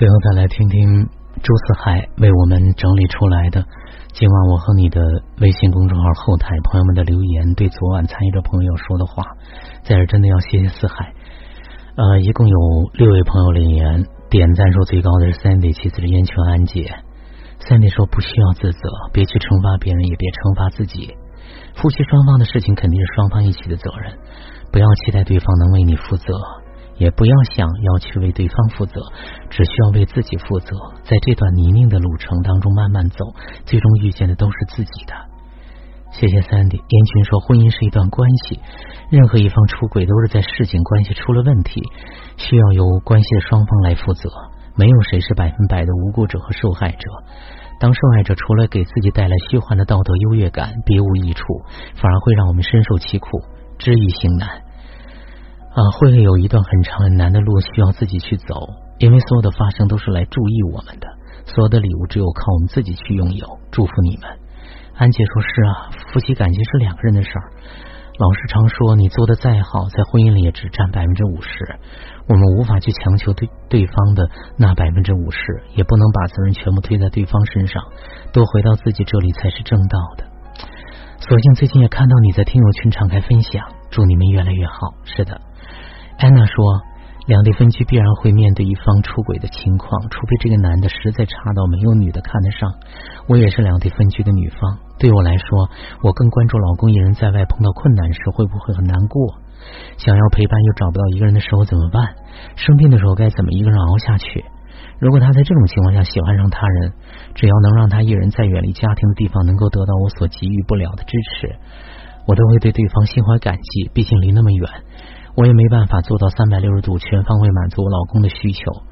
最后再来听听朱四海为我们整理出来的今晚我和你的微信公众号后台朋友们的留言，对昨晚参与的朋友说的话，在这真的要谢谢四海。呃，一共有六位朋友留言，点赞数最高的是 Sandy，其次是烟泉安姐。Sandy 说不需要自责，别去惩罚别人，也别惩罚自己。夫妻双方的事情肯定是双方一起的责任，不要期待对方能为你负责。也不要想要去为对方负责，只需要为自己负责。在这段泥泞的路程当中慢慢走，最终遇见的都是自己的。谢谢三弟。燕群说，婚姻是一段关系，任何一方出轨都是在事情关系出了问题，需要由关系的双方来负责。没有谁是百分百的无辜者和受害者。当受害者除了给自己带来虚幻的道德优越感，别无益处，反而会让我们深受其苦，知易行难。啊，会有一段很长很难的路需要自己去走，因为所有的发生都是来注意我们的，所有的礼物只有靠我们自己去拥有。祝福你们。安姐说：“是啊，夫妻感情是两个人的事儿。老师常说，你做的再好，在婚姻里也只占百分之五十。我们无法去强求对对方的那百分之五十，也不能把责任全部推在对方身上，都回到自己这里才是正道的。所幸最近也看到你在听友群敞开分享，祝你们越来越好。是的。”安娜说：“两地分居必然会面对一方出轨的情况，除非这个男的实在差到没有女的看得上。我也是两地分居的女方，对我来说，我更关注老公一人在外碰到困难时会不会很难过，想要陪伴又找不到一个人的时候怎么办？生病的时候该怎么一个人熬下去？如果他在这种情况下喜欢上他人，只要能让他一人在远离家庭的地方能够得到我所给予不了的支持，我都会对对方心怀感激。毕竟离那么远。”我也没办法做到三百六十度全方位满足我老公的需求。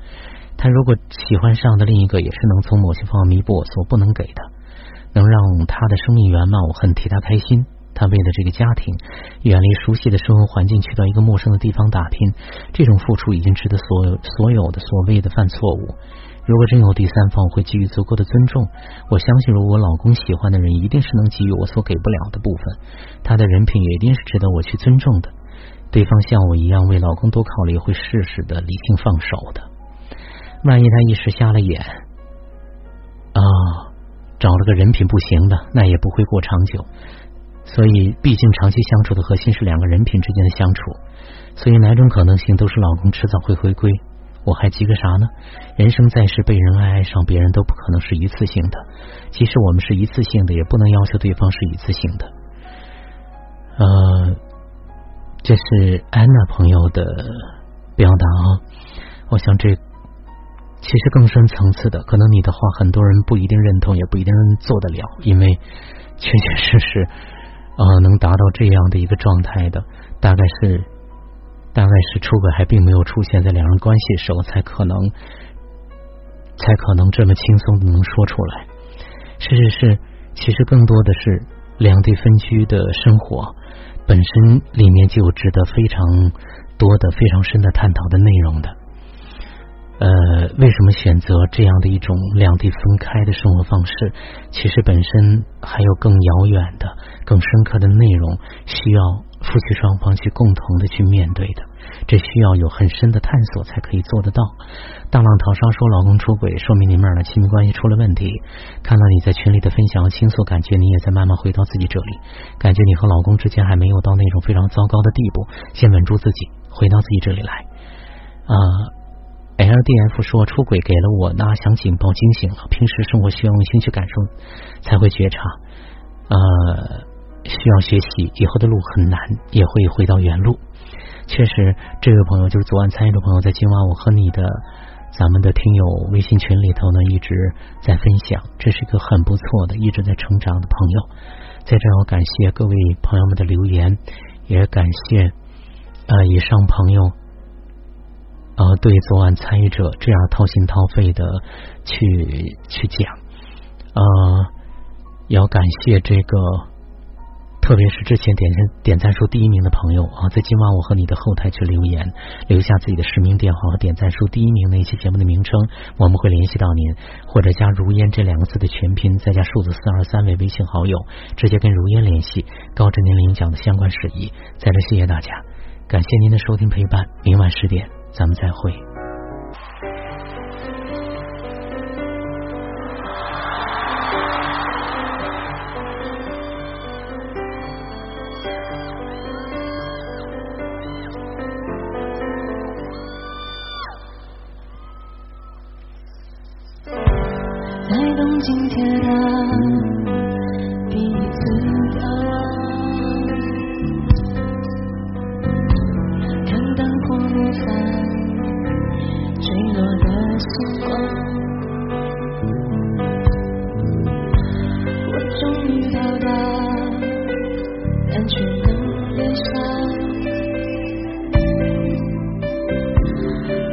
他如果喜欢上的另一个，也是能从某些方面弥补我所不能给的，能让他的生命圆满，我很替他开心。他为了这个家庭，远离熟悉的生活环境，去到一个陌生的地方打拼，这种付出已经值得所有所有的所谓的犯错误。如果真有第三方，我会给予足够的尊重。我相信，如果我老公喜欢的人，一定是能给予我所给不了的部分。他的人品也一定是值得我去尊重的。对方像我一样为老公多考虑，会适时的理性放手的。万一他一时瞎了眼啊，找了个人品不行的，那也不会过长久。所以，毕竟长期相处的核心是两个人品之间的相处。所以，哪种可能性都是老公迟早会回归。我还急个啥呢？人生在世，被人爱爱上别人都不可能是一次性的。即使我们是一次性的，也不能要求对方是一次性的。呃。这是安娜朋友的表达啊，我想这其实更深层次的，可能你的话很多人不一定认同，也不一定做得了，因为确确实实啊能达到这样的一个状态的，大概是大概是出轨还并没有出现在两人关系的时候，才可能才可能这么轻松的能说出来。事实是，其实更多的是两地分居的生活。本身里面就有值得非常多的、非常深的探讨的内容的。呃，为什么选择这样的一种两地分开的生活方式？其实本身还有更遥远的、更深刻的内容，需要夫妻双方去共同的去面对的。这需要有很深的探索才可以做得到。大浪淘沙说老公出轨，说明你们俩的亲密关系出了问题。看到你在群里的分享和倾诉，感觉你也在慢慢回到自己这里，感觉你和老公之间还没有到那种非常糟糕的地步。先稳住自己，回到自己这里来。啊 D F 说出轨给了我那响警报惊醒了。平时生活需要用心去感受，才会觉察。呃，需要学习，以后的路很难，也会回到原路。确实，这位朋友就是昨晚参与的朋友，在今晚我和你的咱们的听友微信群里头呢，一直在分享，这是一个很不错的，一直在成长的朋友。在这，我感谢各位朋友们的留言，也感谢呃以上朋友对昨晚参与者这样掏心掏肺的去去讲，呃，要感谢这个。特别是之前点赞点赞数第一名的朋友啊，在今晚我和你的后台去留言，留下自己的实名电话和点赞数第一名那期节目的名称，我们会联系到您，或者加如烟这两个字的全拼，再加数字四二三为微信好友，直接跟如烟联系，告知您领奖的相关事宜。在这谢谢大家，感谢您的收听陪伴，明晚十点咱们再会。在东京铁塔第一次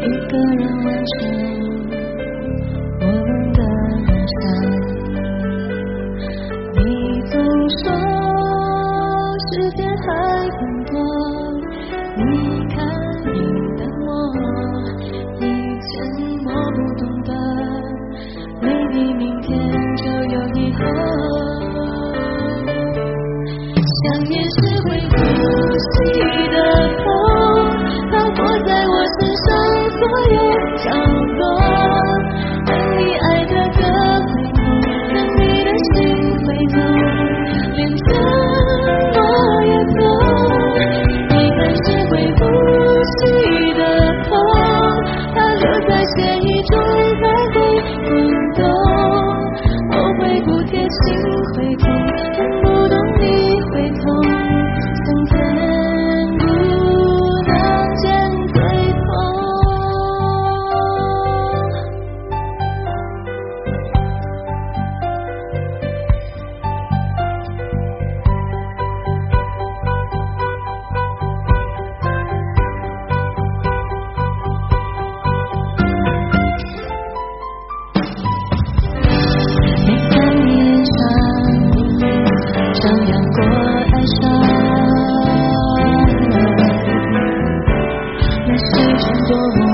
一个人完成。your